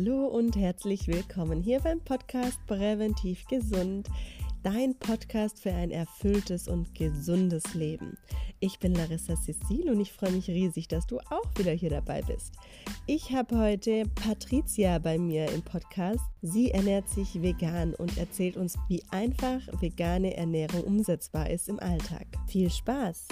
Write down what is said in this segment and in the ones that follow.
Hallo und herzlich willkommen hier beim Podcast Präventiv Gesund, dein Podcast für ein erfülltes und gesundes Leben. Ich bin Larissa Cecil und ich freue mich riesig, dass du auch wieder hier dabei bist. Ich habe heute Patricia bei mir im Podcast. Sie ernährt sich vegan und erzählt uns, wie einfach vegane Ernährung umsetzbar ist im Alltag. Viel Spaß!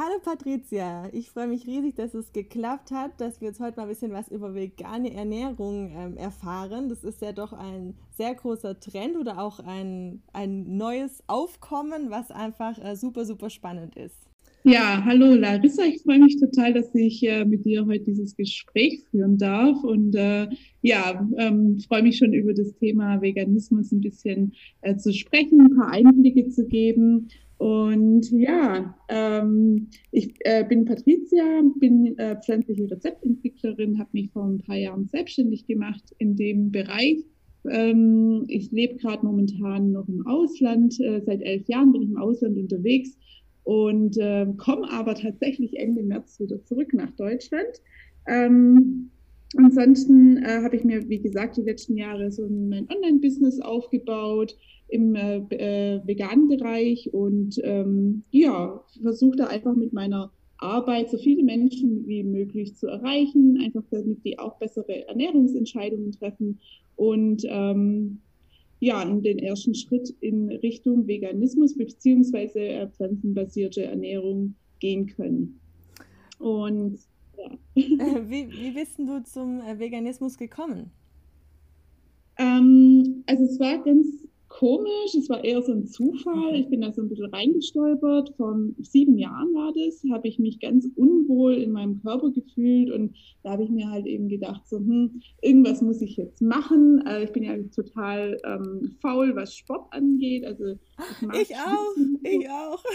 Hallo Patricia, ich freue mich riesig, dass es geklappt hat, dass wir jetzt heute mal ein bisschen was über vegane Ernährung ähm, erfahren. Das ist ja doch ein sehr großer Trend oder auch ein, ein neues Aufkommen, was einfach äh, super, super spannend ist. Ja, hallo Larissa, ich freue mich total, dass ich äh, mit dir heute dieses Gespräch führen darf und äh, ja, ähm, freue mich schon über das Thema Veganismus ein bisschen äh, zu sprechen, ein paar Einblicke zu geben und ja, ähm, ich äh, bin Patricia, bin äh, pflanzliche Rezeptentwicklerin, habe mich vor ein paar Jahren selbstständig gemacht in dem Bereich. Ähm, ich lebe gerade momentan noch im Ausland. Äh, seit elf Jahren bin ich im Ausland unterwegs und äh, komme aber tatsächlich Ende März wieder zurück nach Deutschland. Ähm, ansonsten äh, habe ich mir, wie gesagt, die letzten Jahre so mein Online-Business aufgebaut im äh, äh, veganen Bereich und ähm, ja, versuche da einfach mit meiner Arbeit so viele Menschen wie möglich zu erreichen, einfach damit die auch bessere Ernährungsentscheidungen treffen und ähm, ja, den ersten Schritt in Richtung Veganismus beziehungsweise äh, pflanzenbasierte Ernährung gehen können. Und ja. Äh, wie, wie bist du zum äh, Veganismus gekommen? Ähm, also es war ganz komisch. Es war eher so ein Zufall. Ich bin da so ein bisschen reingestolpert. Vor sieben Jahren war das, habe ich mich ganz unwohl in meinem Körper gefühlt und da habe ich mir halt eben gedacht, so, hm, irgendwas muss ich jetzt machen. Also ich bin ja total ähm, faul, was Sport angeht. Also ich, ich auch, ich auch.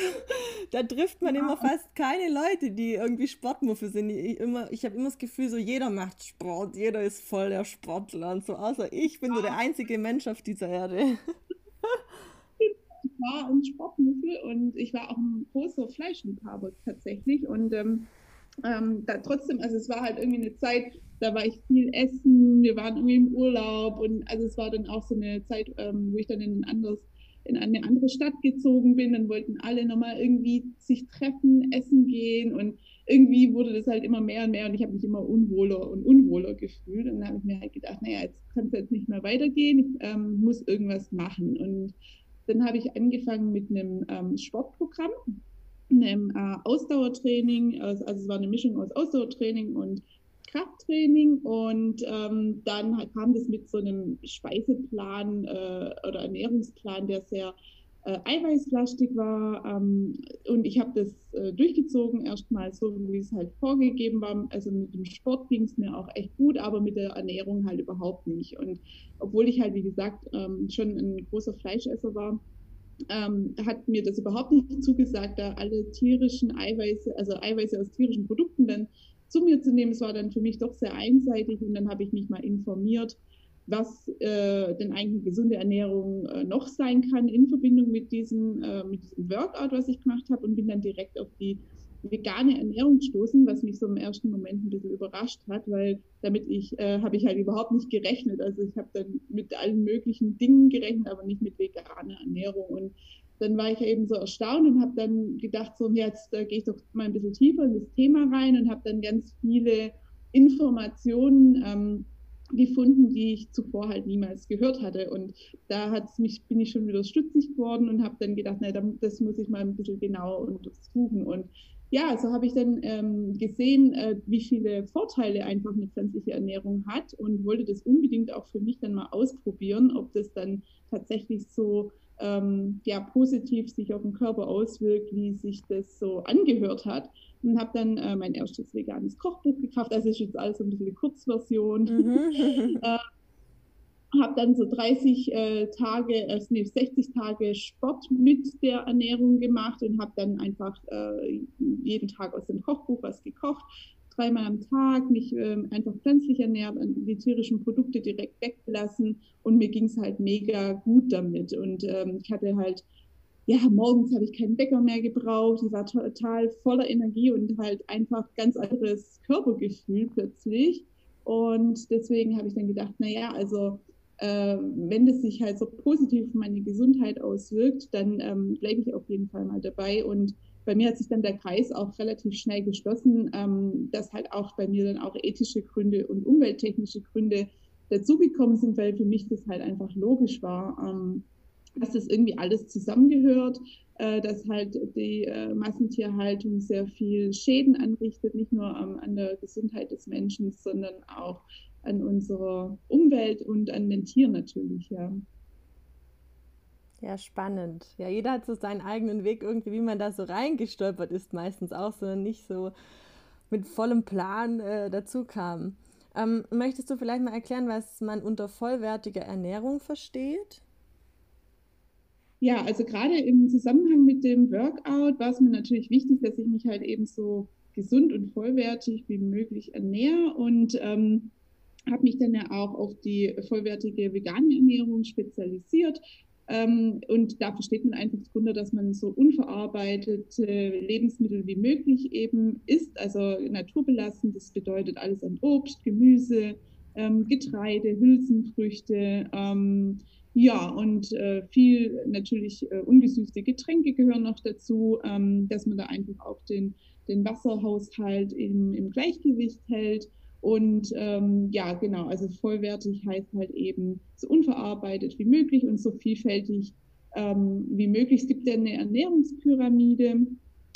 Da trifft man ja. immer fast keine Leute, die irgendwie Sportmuffel sind. Ich, ich habe immer das Gefühl, so jeder macht Sport, jeder ist voll der Sportler und so, außer ich bin so der einzige Mensch auf dieser Erde ich war ein Sportmuffel und ich war auch ein großer Fleischliebhaber tatsächlich. Und ähm, ähm, da trotzdem, also es war halt irgendwie eine Zeit, da war ich viel essen, wir waren irgendwie im Urlaub und also es war dann auch so eine Zeit, ähm, wo ich dann in ein anderes in eine andere Stadt gezogen bin, dann wollten alle nochmal irgendwie sich treffen, essen gehen und irgendwie wurde das halt immer mehr und mehr und ich habe mich immer unwohler und unwohler gefühlt. Und dann habe ich mir halt gedacht, naja, jetzt kann es jetzt nicht mehr weitergehen, ich ähm, muss irgendwas machen. Und dann habe ich angefangen mit einem ähm, Sportprogramm, einem äh, Ausdauertraining, also, also es war eine Mischung aus Ausdauertraining und Krafttraining. Und ähm, dann kam das mit so einem Speiseplan äh, oder Ernährungsplan, der sehr äh, eiweißlastig war. Ähm, und ich habe das äh, durchgezogen, erstmal so, wie es halt vorgegeben war. Also mit dem Sport ging es mir auch echt gut, aber mit der Ernährung halt überhaupt nicht. Und obwohl ich halt, wie gesagt, ähm, schon ein großer Fleischesser war, ähm, hat mir das überhaupt nicht zugesagt, da alle tierischen Eiweiße, also Eiweiße aus tierischen Produkten dann zu mir zu nehmen. Es war dann für mich doch sehr einseitig und dann habe ich mich mal informiert, was äh, denn eigentlich gesunde Ernährung äh, noch sein kann in Verbindung mit diesem, äh, mit diesem Workout, was ich gemacht habe und bin dann direkt auf die vegane Ernährung gestoßen, was mich so im ersten Moment ein bisschen überrascht hat, weil damit ich, äh, habe ich halt überhaupt nicht gerechnet. Also ich habe dann mit allen möglichen Dingen gerechnet, aber nicht mit veganer Ernährung. Und dann war ich eben so erstaunt und habe dann gedacht, so jetzt gehe ich doch mal ein bisschen tiefer in das Thema rein und habe dann ganz viele Informationen ähm, gefunden, die ich zuvor halt niemals gehört hatte. Und da hat's mich, bin ich schon wieder stutzig geworden und habe dann gedacht, na, das muss ich mal ein bisschen genauer untersuchen. Und ja, so habe ich dann ähm, gesehen, äh, wie viele Vorteile einfach eine pflanzliche Ernährung hat und wollte das unbedingt auch für mich dann mal ausprobieren, ob das dann tatsächlich so ähm, ja, positiv sich auf den Körper auswirkt, wie sich das so angehört hat. Und habe dann äh, mein erstes veganes Kochbuch gekauft. Das ist jetzt alles so ein bisschen eine Kurzversion. Mhm. äh, habe dann so 30 äh, Tage, äh, nee, 60 Tage Sport mit der Ernährung gemacht und habe dann einfach äh, jeden Tag aus dem Kochbuch was gekocht, dreimal am Tag, mich ähm, einfach pflanzlich ernährt, die tierischen Produkte direkt weggelassen und mir ging es halt mega gut damit. Und ähm, ich hatte halt ja, morgens habe ich keinen Wecker mehr gebraucht. Ich war total voller Energie und halt einfach ganz anderes Körpergefühl plötzlich. Und deswegen habe ich dann gedacht, naja, also äh, wenn das sich halt so positiv auf meine Gesundheit auswirkt, dann ähm, bleibe ich auf jeden Fall mal dabei. Und bei mir hat sich dann der Kreis auch relativ schnell geschlossen, ähm, dass halt auch bei mir dann auch ethische Gründe und umwelttechnische Gründe dazugekommen sind, weil für mich das halt einfach logisch war, ähm, dass das irgendwie alles zusammengehört, äh, dass halt die äh, Massentierhaltung sehr viel Schäden anrichtet, nicht nur ähm, an der Gesundheit des Menschen, sondern auch an unserer Umwelt und an den Tieren natürlich, ja. Ja, spannend. Ja, jeder hat so seinen eigenen Weg irgendwie, wie man da so reingestolpert ist, meistens auch, sondern nicht so mit vollem Plan äh, dazu kam. Ähm, möchtest du vielleicht mal erklären, was man unter vollwertiger Ernährung versteht? Ja, also gerade im Zusammenhang mit dem Workout war es mir natürlich wichtig, dass ich mich halt eben so gesund und vollwertig wie möglich ernähre und ähm, habe mich dann ja auch auf die vollwertige vegane Ernährung spezialisiert. Ähm, und da versteht man einfach darunter, dass man so unverarbeitete Lebensmittel wie möglich eben isst, also naturbelassen. Das bedeutet alles an Obst, Gemüse, ähm, Getreide, Hülsenfrüchte. Ähm, ja, und äh, viel natürlich äh, ungesüßte Getränke gehören noch dazu, ähm, dass man da einfach auch den, den Wasserhaushalt im, im Gleichgewicht hält. Und ähm, ja, genau, also vollwertig heißt halt eben so unverarbeitet wie möglich und so vielfältig ähm, wie möglich. Es gibt ja eine Ernährungspyramide,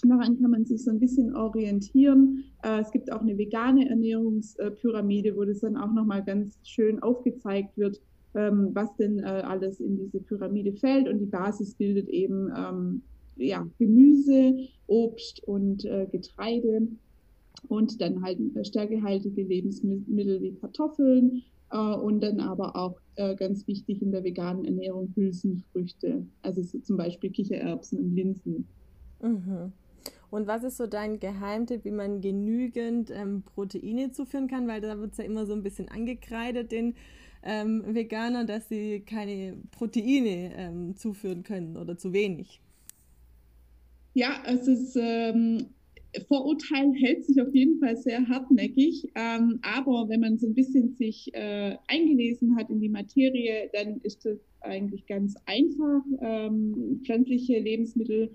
daran kann man sich so ein bisschen orientieren. Äh, es gibt auch eine vegane Ernährungspyramide, wo das dann auch nochmal ganz schön aufgezeigt wird, ähm, was denn äh, alles in diese Pyramide fällt. Und die Basis bildet eben ähm, ja, Gemüse, Obst und äh, Getreide und dann halt stärkehaltige Lebensmittel wie Kartoffeln äh, und dann aber auch äh, ganz wichtig in der veganen Ernährung Hülsenfrüchte, also so zum Beispiel Kichererbsen und Linsen. Mhm. Und was ist so dein Geheimtipp, wie man genügend ähm, Proteine zuführen kann? Weil da wird es ja immer so ein bisschen angekreidet, den ähm, Veganern, dass sie keine Proteine ähm, zuführen können oder zu wenig. Ja, es ist ähm, Vorurteil hält sich auf jeden Fall sehr hartnäckig, ähm, aber wenn man so ein bisschen sich äh, eingelesen hat in die Materie, dann ist es eigentlich ganz einfach. Ähm, pflanzliche Lebensmittel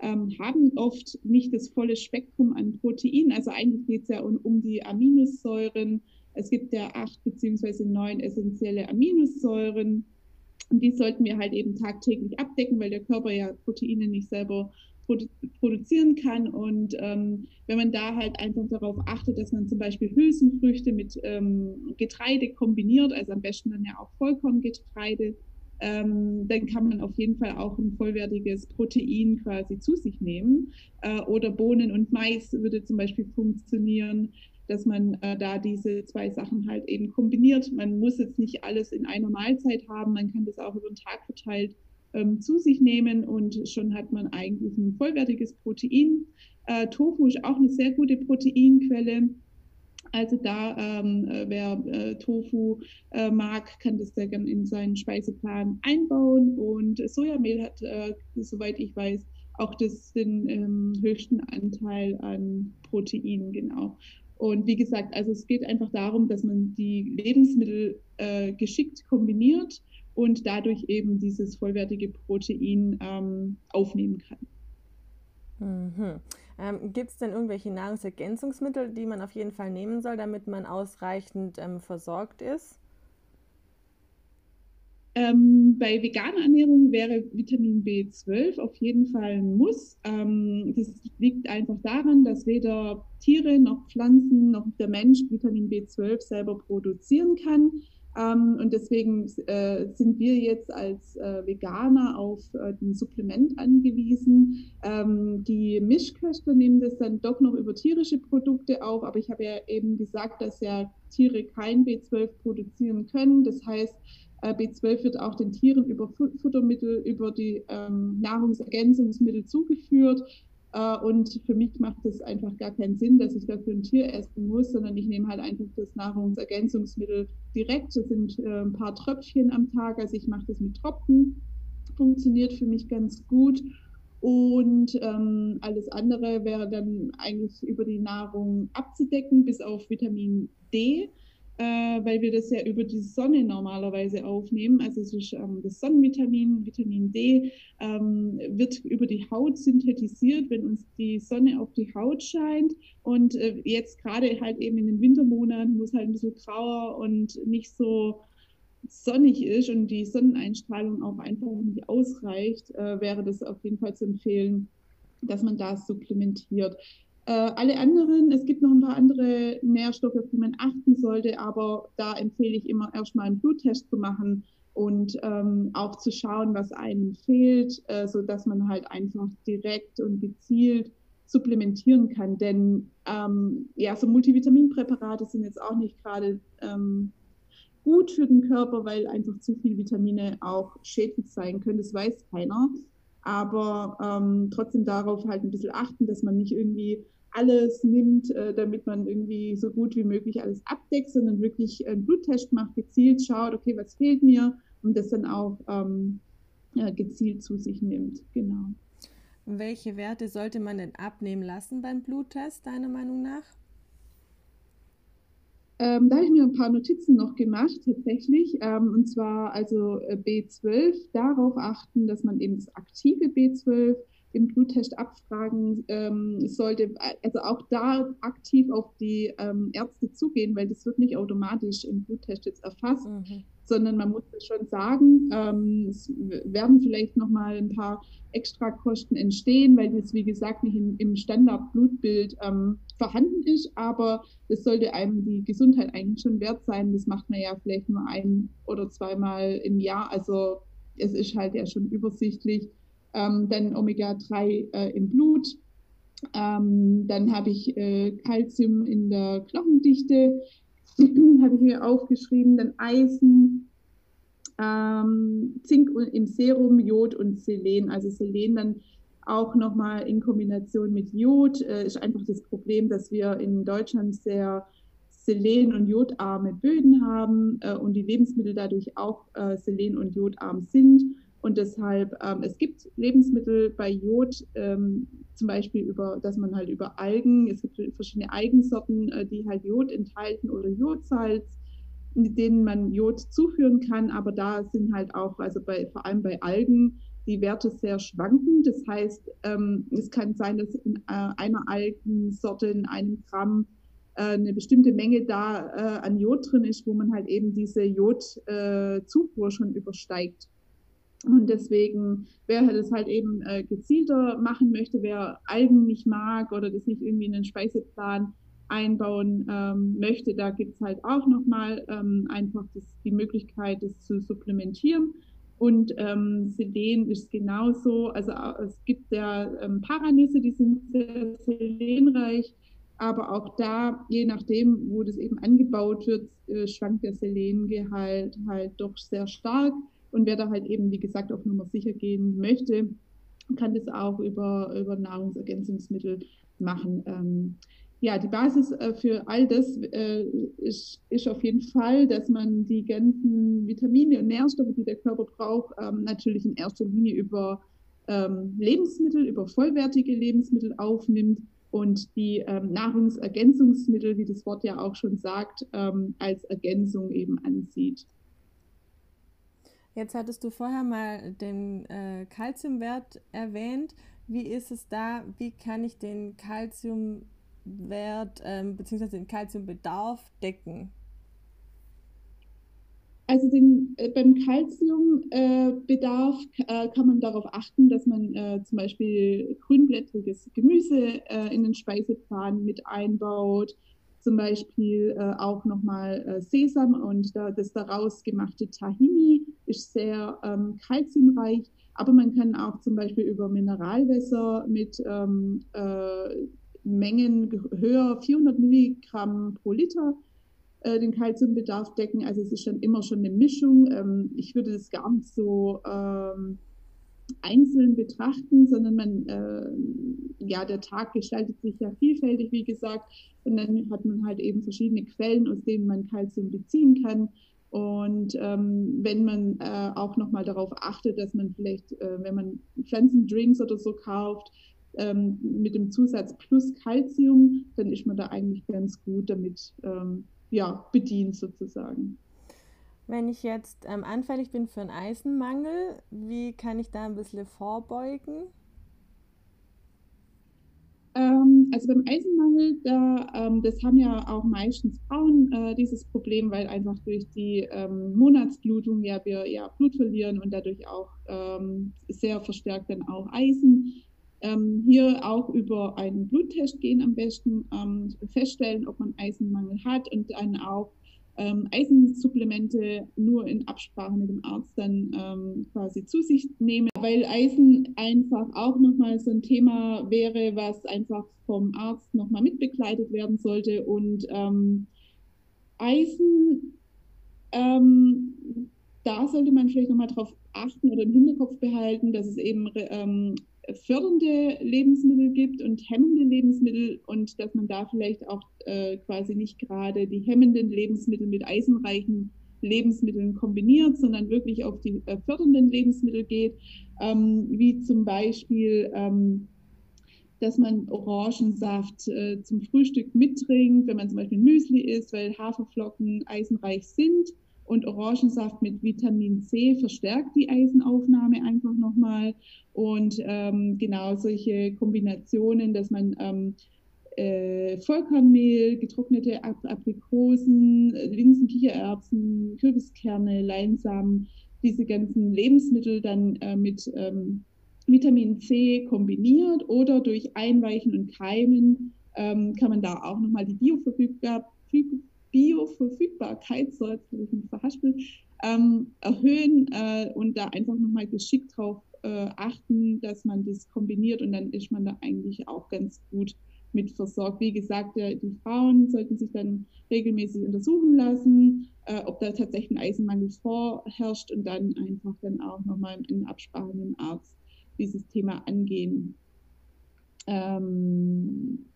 ähm, haben oft nicht das volle Spektrum an Protein. Also eigentlich geht es ja um, um, die Aminosäuren. Es gibt ja acht beziehungsweise neun essentielle Aminosäuren. Und die sollten wir halt eben tagtäglich abdecken, weil der Körper ja Proteine nicht selber produ produzieren kann. Und ähm, wenn man da halt einfach darauf achtet, dass man zum Beispiel Hülsenfrüchte mit ähm, Getreide kombiniert, also am besten dann ja auch Vollkorngetreide, ähm, dann kann man auf jeden Fall auch ein vollwertiges Protein quasi zu sich nehmen. Äh, oder Bohnen und Mais würde zum Beispiel funktionieren, dass man äh, da diese zwei Sachen halt eben kombiniert. Man muss jetzt nicht alles in einer Mahlzeit haben, man kann das auch über den Tag verteilt ähm, zu sich nehmen und schon hat man eigentlich ein vollwertiges Protein. Äh, Tofu ist auch eine sehr gute Proteinquelle. Also da, ähm, äh, wer äh, Tofu äh, mag, kann das sehr gerne in seinen Speiseplan einbauen. Und Sojamehl hat, äh, soweit ich weiß, auch das, den ähm, höchsten Anteil an Proteinen, genau. Und wie gesagt, also es geht einfach darum, dass man die Lebensmittel äh, geschickt kombiniert und dadurch eben dieses vollwertige Protein ähm, aufnehmen kann. Mhm. Ähm, Gibt es denn irgendwelche Nahrungsergänzungsmittel, die man auf jeden Fall nehmen soll, damit man ausreichend ähm, versorgt ist? Ähm, bei veganer Ernährung wäre Vitamin B12 auf jeden Fall ein Muss. Ähm, das liegt einfach daran, dass weder Tiere noch Pflanzen noch der Mensch Vitamin B12 selber produzieren kann. Ähm, und deswegen äh, sind wir jetzt als äh, Veganer auf äh, ein Supplement angewiesen. Ähm, die Mischköster nehmen das dann doch noch über tierische Produkte auf, aber ich habe ja eben gesagt, dass ja Tiere kein B12 produzieren können. Das heißt, äh, B12 wird auch den Tieren über Futtermittel, über die ähm, Nahrungsergänzungsmittel zugeführt. Äh, und für mich macht es einfach gar keinen Sinn, dass ich dafür ein Tier essen muss, sondern ich nehme halt einfach das Nahrungsergänzungsmittel direkt. Das sind äh, ein paar Tröpfchen am Tag. Also ich mache das mit Tropfen. funktioniert für mich ganz gut. Und ähm, alles andere wäre dann eigentlich über die Nahrung abzudecken, bis auf Vitamin D äh, weil wir das ja über die Sonne normalerweise aufnehmen. Also ist ähm, das Sonnenvitamin, Vitamin D, ähm, wird über die Haut synthetisiert, wenn uns die Sonne auf die Haut scheint. Und äh, jetzt gerade halt eben in den Wintermonaten, wo es halt ein bisschen grauer und nicht so sonnig ist und die Sonneneinstrahlung auch einfach nicht ausreicht, äh, wäre das auf jeden Fall zu empfehlen, dass man das supplementiert. Äh, alle anderen, es gibt noch ein paar andere Nährstoffe, auf die man achten sollte, aber da empfehle ich immer erstmal einen Bluttest zu machen und ähm, auch zu schauen, was einem fehlt, äh, so dass man halt einfach direkt und gezielt supplementieren kann. Denn ähm, ja, so Multivitaminpräparate sind jetzt auch nicht gerade ähm, gut für den Körper, weil einfach zu viele Vitamine auch schädlich sein können. Das weiß keiner. Aber ähm, trotzdem darauf halt ein bisschen achten, dass man nicht irgendwie alles nimmt, äh, damit man irgendwie so gut wie möglich alles abdeckt, sondern wirklich einen Bluttest macht, gezielt schaut, okay, was fehlt mir und das dann auch ähm, ja, gezielt zu sich nimmt. Genau. Welche Werte sollte man denn abnehmen lassen beim Bluttest, deiner Meinung nach? Ähm, da habe ich mir ein paar Notizen noch gemacht, tatsächlich. Ähm, und zwar also äh, B12, darauf achten, dass man eben das aktive B12 im Bluttest abfragen ähm, sollte, also auch da aktiv auf die ähm, Ärzte zugehen, weil das wird nicht automatisch im Bluttest jetzt erfasst, mhm. sondern man muss schon sagen. Ähm, es werden vielleicht nochmal ein paar Extrakosten entstehen, weil das, wie gesagt, nicht in, im Standardblutbild ähm, vorhanden ist, aber das sollte einem die Gesundheit eigentlich schon wert sein. Das macht man ja vielleicht nur ein oder zweimal im Jahr, also es ist halt ja schon übersichtlich ähm, dann Omega-3 äh, im Blut. Ähm, dann habe ich äh, Calcium in der Knochendichte, habe ich mir aufgeschrieben, dann Eisen, ähm, Zink im Serum, Jod und Selen. Also Selen dann auch nochmal in Kombination mit Jod. Äh, ist einfach das Problem, dass wir in Deutschland sehr selen- und jodarme Böden haben äh, und die Lebensmittel dadurch auch äh, selen- und jodarm sind. Und deshalb, ähm, es gibt Lebensmittel bei Jod, ähm, zum Beispiel über, dass man halt über Algen, es gibt verschiedene Algensorten, äh, die halt Jod enthalten oder Jodsalz, mit denen man Jod zuführen kann. Aber da sind halt auch, also bei, vor allem bei Algen, die Werte sehr schwankend. Das heißt, ähm, es kann sein, dass in äh, einer Algensorte in einem Gramm äh, eine bestimmte Menge da äh, an Jod drin ist, wo man halt eben diese Jodzufuhr äh, schon übersteigt. Und deswegen, wer das halt eben äh, gezielter machen möchte, wer Algen nicht mag oder das nicht irgendwie in den Speiseplan einbauen ähm, möchte, da gibt es halt auch nochmal ähm, einfach das, die Möglichkeit, das zu supplementieren. Und ähm, Selen ist genauso, also es gibt ja ähm, Paranüsse, die sind sehr selenreich, aber auch da, je nachdem, wo das eben angebaut wird, äh, schwankt der Selengehalt halt doch sehr stark. Und wer da halt eben, wie gesagt, auf Nummer sicher gehen möchte, kann das auch über, über Nahrungsergänzungsmittel machen. Ähm, ja, die Basis äh, für all das äh, ist, ist auf jeden Fall, dass man die ganzen Vitamine und Nährstoffe, die der Körper braucht, ähm, natürlich in erster Linie über ähm, Lebensmittel, über vollwertige Lebensmittel aufnimmt und die ähm, Nahrungsergänzungsmittel, wie das Wort ja auch schon sagt, ähm, als Ergänzung eben ansieht. Jetzt hattest du vorher mal den äh, Calciumwert erwähnt. Wie ist es da? Wie kann ich den Calciumwert ähm, bzw. den Calciumbedarf decken? Also den, äh, beim Calciumbedarf äh, äh, kann man darauf achten, dass man äh, zum Beispiel grünblättriges Gemüse äh, in den Speiseplan mit einbaut, zum Beispiel auch nochmal Sesam und da, das daraus gemachte Tahini ist sehr ähm, kalziumreich. Aber man kann auch zum Beispiel über Mineralwässer mit ähm, äh, Mengen höher, 400 Milligramm pro Liter, äh, den Kalziumbedarf decken. Also es ist dann immer schon eine Mischung. Ähm, ich würde das gar nicht so ähm, einzeln betrachten, sondern man, äh, ja, der Tag gestaltet sich ja vielfältig, wie gesagt, und dann hat man halt eben verschiedene Quellen, aus denen man Kalzium beziehen kann. Und ähm, wenn man äh, auch nochmal darauf achtet, dass man vielleicht, äh, wenn man Pflanzendrinks oder so kauft, ähm, mit dem Zusatz plus Calcium, dann ist man da eigentlich ganz gut damit ähm, ja, bedient sozusagen. Wenn ich jetzt ähm, anfällig bin für einen Eisenmangel, wie kann ich da ein bisschen vorbeugen? Also beim Eisenmangel, da, ähm, das haben ja auch meistens Frauen äh, dieses Problem, weil einfach durch die ähm, Monatsblutung ja wir ja Blut verlieren und dadurch auch ähm, sehr verstärkt dann auch Eisen. Ähm, hier auch über einen Bluttest gehen am besten, ähm, feststellen, ob man Eisenmangel hat und dann auch ähm, Eisensupplemente nur in Absprache mit dem Arzt dann ähm, quasi zu sich nehmen, weil Eisen einfach auch nochmal so ein Thema wäre, was einfach vom Arzt nochmal mitbegleitet werden sollte. Und ähm, Eisen, ähm, da sollte man vielleicht nochmal drauf achten oder im Hinterkopf behalten, dass es eben ähm, fördernde Lebensmittel gibt und hemmende Lebensmittel und dass man da vielleicht auch äh, quasi nicht gerade die hemmenden Lebensmittel mit eisenreichen Lebensmitteln kombiniert, sondern wirklich auf die äh, fördernden Lebensmittel geht, ähm, wie zum Beispiel, ähm, dass man Orangensaft äh, zum Frühstück mittrinkt, wenn man zum Beispiel Müsli isst, weil Haferflocken eisenreich sind und Orangensaft mit Vitamin C verstärkt die Eisenaufnahme einfach nochmal. Und ähm, genau solche Kombinationen, dass man ähm, äh, Vollkornmehl, getrocknete Aprikosen, Linsen, Kichererbsen, Kürbiskerne, Leinsamen, diese ganzen Lebensmittel dann äh, mit ähm, Vitamin C kombiniert oder durch Einweichen und Keimen ähm, kann man da auch nochmal die Bioverfügbarkeit Bioverfügbarkeit, so jetzt habe ich mich verhaspelt, ähm, erhöhen äh, und da einfach nochmal geschickt drauf äh, achten, dass man das kombiniert und dann ist man da eigentlich auch ganz gut mit versorgt. Wie gesagt, die Frauen sollten sich dann regelmäßig untersuchen lassen, äh, ob da tatsächlich ein Eisenmangel vorherrscht und dann einfach dann auch nochmal in Absprache mit dem Arzt dieses Thema angehen. Ähm,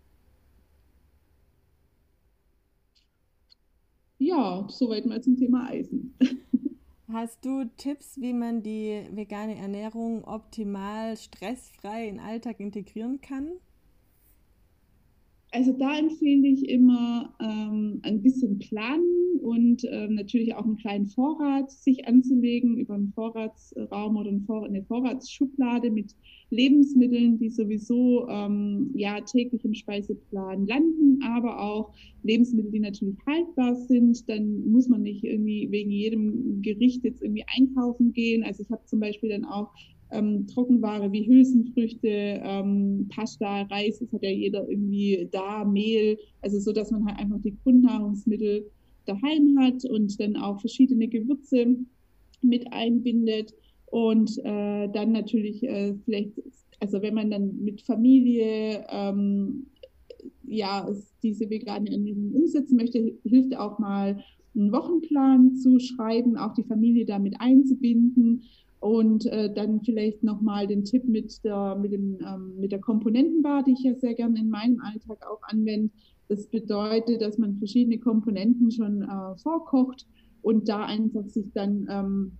ja, soweit mal zum Thema Eisen. Hast du Tipps, wie man die vegane Ernährung optimal stressfrei in den Alltag integrieren kann? Also da empfehle ich immer ähm, ein bisschen planen und ähm, natürlich auch einen kleinen Vorrat sich anzulegen über einen Vorratsraum oder eine Vorratsschublade mit Lebensmitteln, die sowieso ähm, ja täglich im Speiseplan landen, aber auch Lebensmittel, die natürlich haltbar sind. Dann muss man nicht irgendwie wegen jedem Gericht jetzt irgendwie einkaufen gehen. Also ich habe zum Beispiel dann auch ähm, Trockenware wie Hülsenfrüchte, ähm, Pasta, Reis, das hat ja jeder irgendwie da, Mehl, also so, dass man halt einfach die Grundnahrungsmittel daheim hat und dann auch verschiedene Gewürze mit einbindet und äh, dann natürlich äh, vielleicht, also wenn man dann mit Familie ähm, ja diese vegane Ernährung umsetzen möchte, hilft auch mal einen Wochenplan zu schreiben, auch die Familie damit einzubinden und äh, dann vielleicht nochmal den Tipp mit der, mit, dem, ähm, mit der Komponentenbar, die ich ja sehr gerne in meinem Alltag auch anwende. Das bedeutet, dass man verschiedene Komponenten schon äh, vorkocht und da einfach sich dann ähm,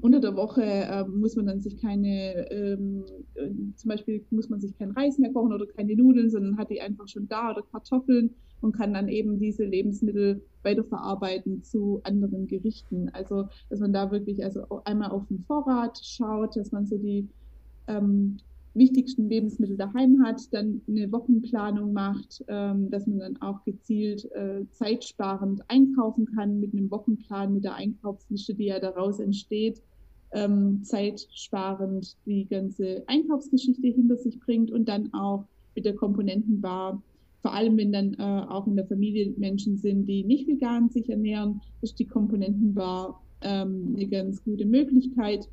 unter der Woche äh, muss man dann sich keine, ähm, äh, zum Beispiel muss man sich kein Reis mehr kochen oder keine Nudeln, sondern hat die einfach schon da oder Kartoffeln und kann dann eben diese Lebensmittel weiterverarbeiten zu anderen Gerichten. Also, dass man da wirklich also einmal auf den Vorrat schaut, dass man so die ähm, wichtigsten Lebensmittel daheim hat, dann eine Wochenplanung macht, ähm, dass man dann auch gezielt äh, zeitsparend einkaufen kann mit einem Wochenplan, mit der Einkaufsliste, die ja daraus entsteht, ähm, zeitsparend die ganze Einkaufsgeschichte hinter sich bringt und dann auch mit der Komponentenbar vor allem wenn dann äh, auch in der Familie Menschen sind, die nicht vegan sich ernähren, ist die Komponentenbar ähm, eine ganz gute Möglichkeit,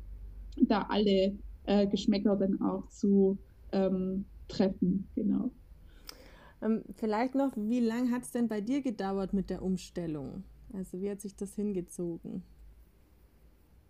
da alle äh, Geschmäcker dann auch zu ähm, treffen. Genau. Ähm, vielleicht noch, wie lange hat es denn bei dir gedauert mit der Umstellung? Also wie hat sich das hingezogen?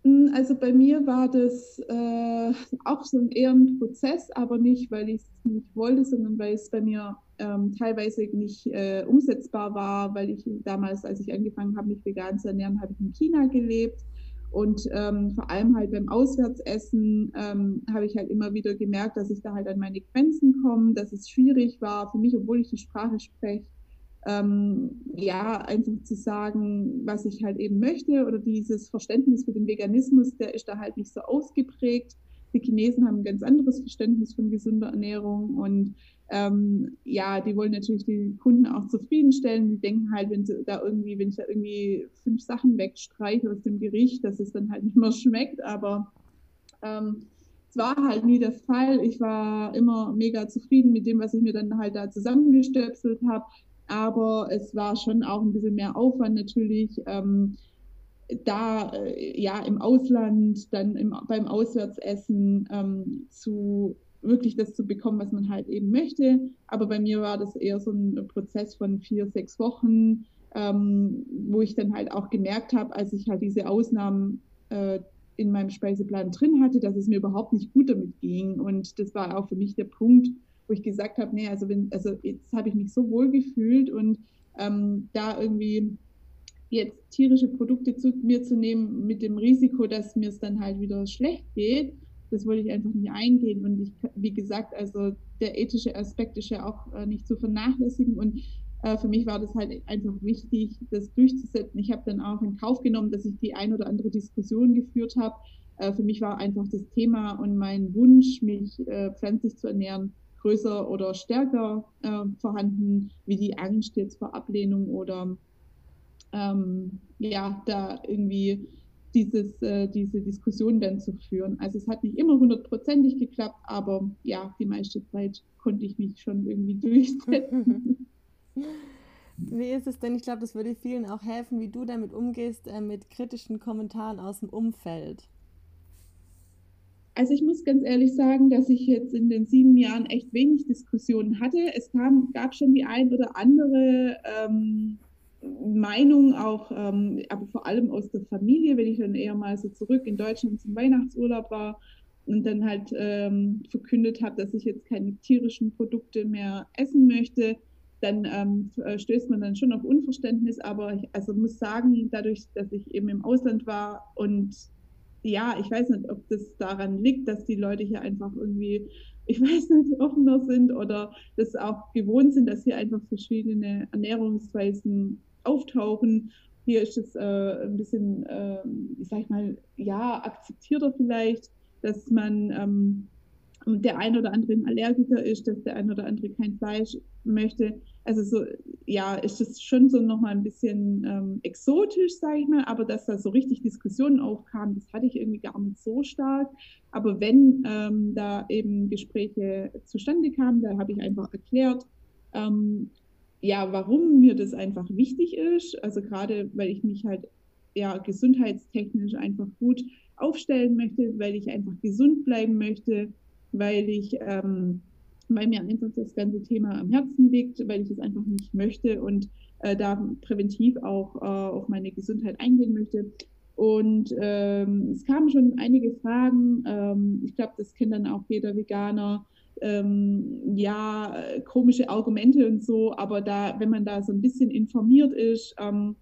Hm, also bei mir war das äh, auch so ein eher ein Prozess, aber nicht, weil ich es nicht wollte, sondern weil es bei mir ähm, teilweise nicht äh, umsetzbar war, weil ich damals, als ich angefangen habe, mich vegan zu ernähren, habe ich in China gelebt. Und ähm, vor allem halt beim Auswärtsessen ähm, habe ich halt immer wieder gemerkt, dass ich da halt an meine Grenzen komme, dass es schwierig war für mich, obwohl ich die Sprache spreche, ähm, ja, einfach zu sagen, was ich halt eben möchte oder dieses Verständnis für den Veganismus, der ist da halt nicht so ausgeprägt. Die Chinesen haben ein ganz anderes Verständnis von gesunder Ernährung und ähm, ja, die wollen natürlich die Kunden auch zufriedenstellen. Die denken halt, wenn sie da irgendwie, wenn ich da irgendwie fünf Sachen wegstreiche aus dem Gericht, dass es dann halt nicht mehr schmeckt, aber ähm, es war halt nie der Fall. Ich war immer mega zufrieden mit dem, was ich mir dann halt da zusammengestöpselt habe aber es war schon auch ein bisschen mehr Aufwand natürlich. Ähm, da äh, ja im Ausland, dann im, beim Auswärtsessen ähm, zu wirklich das zu bekommen, was man halt eben möchte. Aber bei mir war das eher so ein Prozess von vier, sechs Wochen, ähm, wo ich dann halt auch gemerkt habe, als ich halt diese Ausnahmen äh, in meinem Speiseplan drin hatte, dass es mir überhaupt nicht gut damit ging. Und das war auch für mich der Punkt, wo ich gesagt habe, nee, also wenn, also jetzt habe ich mich so wohl gefühlt und ähm, da irgendwie jetzt tierische Produkte zu mir zu nehmen mit dem Risiko, dass mir es dann halt wieder schlecht geht, das wollte ich einfach nicht eingehen. Und ich, wie gesagt, also der ethische Aspekt ist ja auch äh, nicht zu vernachlässigen. Und äh, für mich war das halt einfach wichtig, das durchzusetzen. Ich habe dann auch in Kauf genommen, dass ich die ein oder andere Diskussion geführt habe. Äh, für mich war einfach das Thema und mein Wunsch, mich äh, pflanzlich zu ernähren, größer oder stärker äh, vorhanden, wie die Angst jetzt vor Ablehnung oder ähm, ja, da irgendwie dieses, äh, diese Diskussion dann zu führen. Also es hat nicht immer hundertprozentig geklappt, aber ja, die meiste Zeit konnte ich mich schon irgendwie durchsetzen. Wie ist es denn? Ich glaube, das würde vielen auch helfen, wie du damit umgehst äh, mit kritischen Kommentaren aus dem Umfeld. Also ich muss ganz ehrlich sagen, dass ich jetzt in den sieben Jahren echt wenig Diskussionen hatte. Es kam, gab schon die ein oder andere ähm, Meinung auch, ähm, aber vor allem aus der Familie, wenn ich dann eher mal so zurück in Deutschland zum Weihnachtsurlaub war und dann halt ähm, verkündet habe, dass ich jetzt keine tierischen Produkte mehr essen möchte, dann ähm, äh, stößt man dann schon auf Unverständnis. Aber ich also muss sagen, dadurch, dass ich eben im Ausland war und ja, ich weiß nicht, ob das daran liegt, dass die Leute hier einfach irgendwie, ich weiß nicht, offener sind oder das auch gewohnt sind, dass hier einfach verschiedene Ernährungsweisen auftauchen. Hier ist es äh, ein bisschen, äh, ich sag mal, ja, akzeptierter vielleicht, dass man ähm, der ein oder andere ein Allergiker ist, dass der ein oder andere kein Fleisch möchte. Also so, ja, ist das schon so nochmal ein bisschen ähm, exotisch, sage ich mal, aber dass da so richtig Diskussionen aufkamen, das hatte ich irgendwie gar nicht so stark. Aber wenn ähm, da eben Gespräche zustande kamen, da habe ich einfach erklärt, ähm, ja, warum mir das einfach wichtig ist. Also gerade, weil ich mich halt ja gesundheitstechnisch einfach gut aufstellen möchte, weil ich einfach gesund bleiben möchte weil ich, ähm, weil mir einfach das ganze Thema am Herzen liegt, weil ich es einfach nicht möchte und äh, da präventiv auch äh, auf meine Gesundheit eingehen möchte. Und ähm, es kamen schon einige Fragen. Ähm, ich glaube, das kennt dann auch jeder Veganer. Ähm, ja, komische Argumente und so, aber da, wenn man da so ein bisschen informiert ist, ähm,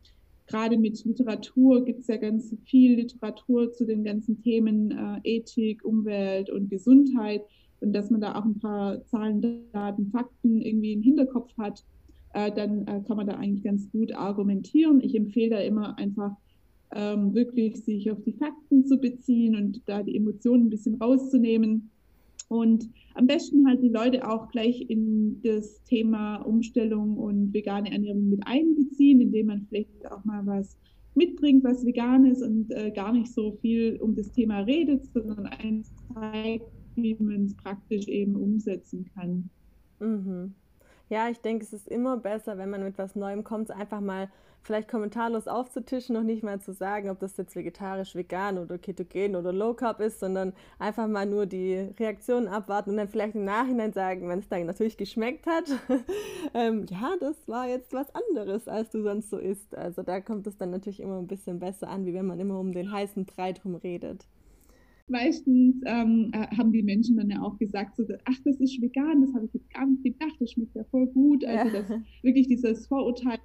gerade mit Literatur gibt es ja ganz viel Literatur zu den ganzen Themen äh, Ethik, Umwelt und Gesundheit und dass man da auch ein paar Zahlen, Daten, Fakten irgendwie im Hinterkopf hat, äh, dann äh, kann man da eigentlich ganz gut argumentieren. Ich empfehle da immer einfach ähm, wirklich sich auf die Fakten zu beziehen und da die Emotionen ein bisschen rauszunehmen und am besten halt die Leute auch gleich in das Thema Umstellung und vegane Ernährung mit einbeziehen, indem man vielleicht auch mal was mitbringt, was vegan ist und äh, gar nicht so viel um das Thema redet, sondern eins zeigt, wie man es praktisch eben umsetzen kann. Mhm. Ja, ich denke, es ist immer besser, wenn man mit was Neuem kommt, einfach mal vielleicht kommentarlos aufzutischen, noch nicht mal zu sagen, ob das jetzt vegetarisch, vegan oder ketogen oder low carb ist, sondern einfach mal nur die Reaktionen abwarten und dann vielleicht im Nachhinein sagen, wenn es dann natürlich geschmeckt hat, ähm, ja, das war jetzt was anderes, als du sonst so isst. Also da kommt es dann natürlich immer ein bisschen besser an, wie wenn man immer um den heißen Brei drum redet. Meistens ähm, äh, haben die Menschen dann ja auch gesagt, so, ach, das ist vegan, das habe ich jetzt gar nicht gedacht, das schmeckt ja voll gut. Also, ja. dass wirklich dieses Vorurteil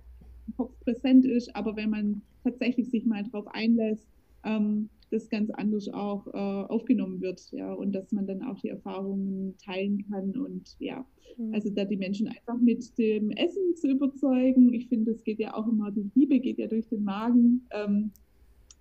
im Kopf präsent ist, aber wenn man tatsächlich sich mal drauf einlässt, ähm, das ganz anders auch äh, aufgenommen wird, ja, und dass man dann auch die Erfahrungen teilen kann und ja, mhm. also da die Menschen einfach mit dem Essen zu überzeugen. Ich finde, das geht ja auch immer, die Liebe geht ja durch den Magen ähm,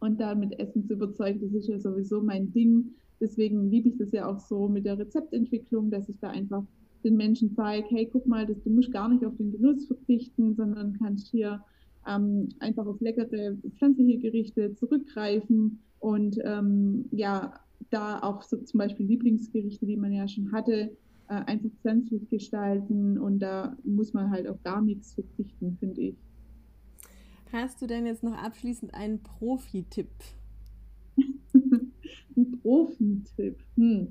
und da mit Essen zu überzeugen, das ist ja sowieso mein Ding. Deswegen liebe ich das ja auch so mit der Rezeptentwicklung, dass ich da einfach den Menschen zeige, hey, guck mal, das, du musst gar nicht auf den Genuss verzichten, sondern kannst hier ähm, einfach auf leckere pflanzliche Gerichte zurückgreifen und ähm, ja, da auch so zum Beispiel Lieblingsgerichte, die man ja schon hatte, äh, einfach pflanzlich gestalten und da muss man halt auf gar nichts verzichten, finde ich. Hast du denn jetzt noch abschließend einen Profi-Tipp? Ein Profi-Tipp. Hm.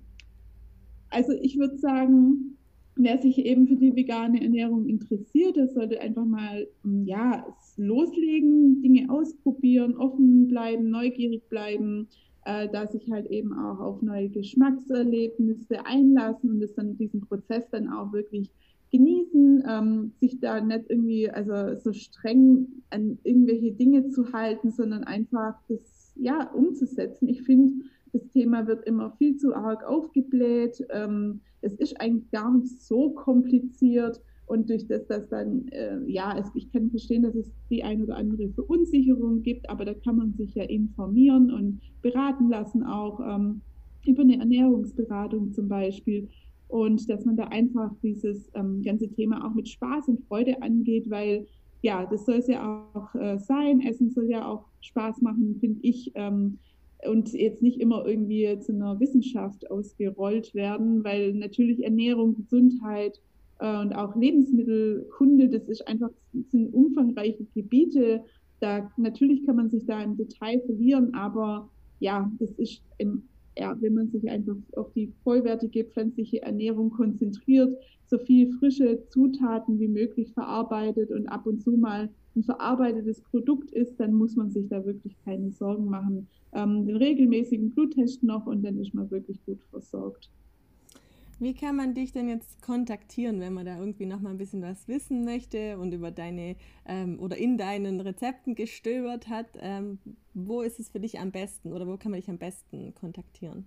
Also ich würde sagen, wer sich eben für die vegane Ernährung interessiert, der sollte einfach mal hm, ja, loslegen, Dinge ausprobieren, offen bleiben, neugierig bleiben, äh, da sich halt eben auch auf neue Geschmackserlebnisse einlassen und es dann diesen Prozess dann auch wirklich genießen, ähm, sich da nicht irgendwie also so streng an irgendwelche Dinge zu halten, sondern einfach das ja umzusetzen. Ich finde, das Thema wird immer viel zu arg aufgebläht. Ähm, es ist eigentlich gar nicht so kompliziert. Und durch das, dass dann, äh, ja, es, ich kann verstehen, dass es die ein oder andere Verunsicherung gibt, aber da kann man sich ja informieren und beraten lassen, auch ähm, über eine Ernährungsberatung zum Beispiel. Und dass man da einfach dieses ähm, ganze Thema auch mit Spaß und Freude angeht, weil ja, das soll es ja auch äh, sein. Essen soll ja auch Spaß machen, finde ich. Ähm, und jetzt nicht immer irgendwie zu einer Wissenschaft ausgerollt werden, weil natürlich Ernährung, Gesundheit äh, und auch Lebensmittelkunde, das ist einfach, das sind umfangreiche Gebiete. Da natürlich kann man sich da im Detail verlieren, aber ja, das ist im, ja, wenn man sich einfach auf die vollwertige pflanzliche Ernährung konzentriert, so viel frische Zutaten wie möglich verarbeitet und ab und zu mal ein verarbeitetes Produkt ist, dann muss man sich da wirklich keine Sorgen machen. Ähm, den regelmäßigen Bluttest noch und dann ist man wirklich gut versorgt. Wie kann man dich denn jetzt kontaktieren, wenn man da irgendwie noch mal ein bisschen was wissen möchte und über deine ähm, oder in deinen Rezepten gestöbert hat? Ähm, wo ist es für dich am besten oder wo kann man dich am besten kontaktieren?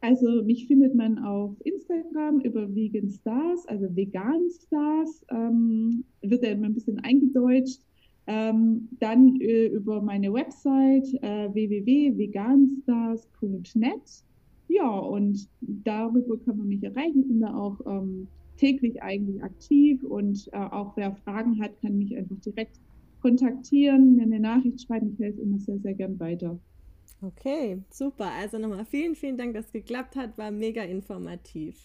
Also mich findet man auf Instagram über Vegan Stars, also Vegan Stars, ähm, wird ja immer ein bisschen eingedeutscht. Ähm, dann äh, über meine Website äh, www.veganstars.net ja, und darüber kann man mich erreichen. Ich bin da auch ähm, täglich eigentlich aktiv und äh, auch wer Fragen hat, kann mich einfach direkt kontaktieren, mir eine Nachricht schreiben. Ich helfe immer sehr, sehr gern weiter. Okay, super. Also nochmal vielen, vielen Dank, dass es geklappt hat. War mega informativ.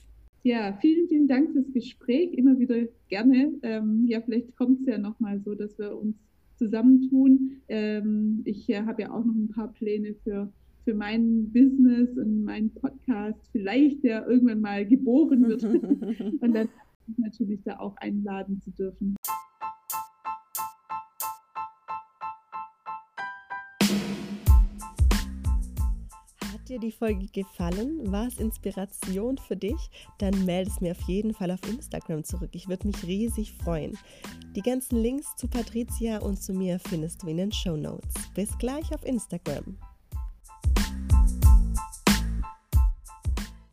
Ja, vielen, vielen Dank fürs Gespräch. Immer wieder gerne. Ähm, ja, vielleicht kommt es ja nochmal so, dass wir uns zusammentun. Ähm, ich äh, habe ja auch noch ein paar Pläne für für mein Business und meinen Podcast vielleicht der irgendwann mal geboren wird. und dann natürlich da auch einladen zu dürfen. Hat dir die Folge gefallen? War es Inspiration für dich? Dann melde es mir auf jeden Fall auf Instagram zurück. Ich würde mich riesig freuen. Die ganzen Links zu Patricia und zu mir findest du in den Show Notes. Bis gleich auf Instagram.